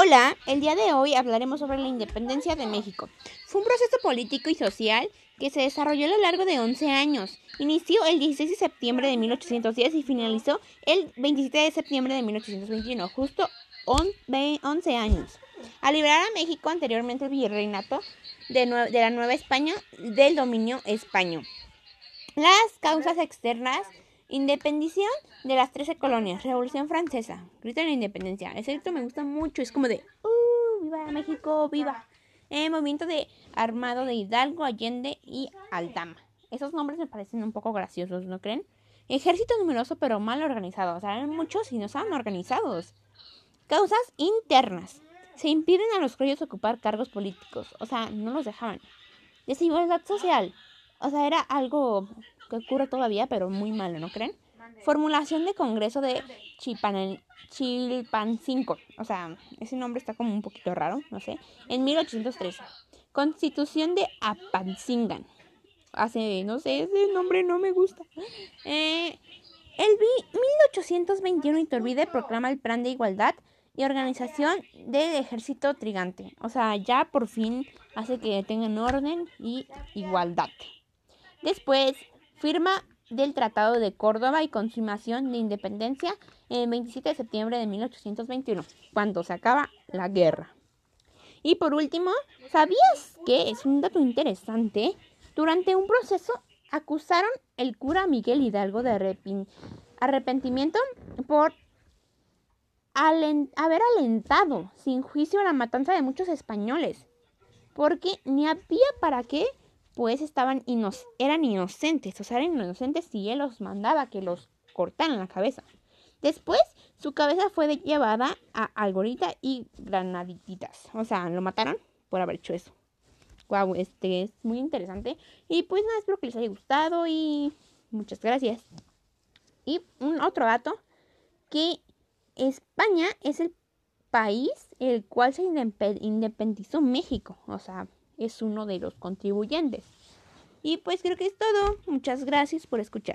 Hola, el día de hoy hablaremos sobre la independencia de México. Fue un proceso político y social que se desarrolló a lo largo de 11 años. Inició el 16 de septiembre de 1810 y finalizó el 27 de septiembre de 1821, justo 11 años. Al liberar a México anteriormente el virreinato de, de la Nueva España del dominio español. Las causas externas Independición de las 13 colonias. Revolución Francesa. Grito de la independencia. Ese grito me gusta mucho. Es como de. ¡Uh! ¡Viva México! ¡Viva! Eh, movimiento de armado de Hidalgo, Allende y Aldama. Esos nombres me parecen un poco graciosos, ¿no creen? Ejército numeroso pero mal organizado. O sea, eran muchos y no estaban organizados. Causas internas. Se impiden a los criollos ocupar cargos políticos. O sea, no los dejaban. Desigualdad social. O sea, era algo que ocurre todavía, pero muy malo, ¿no creen? Formulación de Congreso de Chilpancingo. O sea, ese nombre está como un poquito raro, no sé. En 1813. Constitución de Apancingan. Hace, no sé, ese nombre no me gusta. Eh, el 1821 Iturbide proclama el Plan de Igualdad y Organización del Ejército Trigante. O sea, ya por fin hace que tengan orden y igualdad. Después, firma del Tratado de Córdoba y consumación de independencia el 27 de septiembre de 1821, cuando se acaba la guerra. Y por último, ¿sabías que es un dato interesante? Durante un proceso acusaron el cura Miguel Hidalgo de arrepentimiento por haber alentado sin juicio la matanza de muchos españoles, porque ni había para qué pues estaban eran inocentes, o sea, eran inocentes y él los mandaba que los cortaran la cabeza. Después, su cabeza fue llevada a Algorita y Granaditas. O sea, lo mataron por haber hecho eso. Wow, este es muy interesante. Y pues nada, espero que les haya gustado y muchas gracias. Y un otro dato, que España es el país el cual se independizó México. O sea, es uno de los contribuyentes. Y pues creo que es todo. Muchas gracias por escuchar.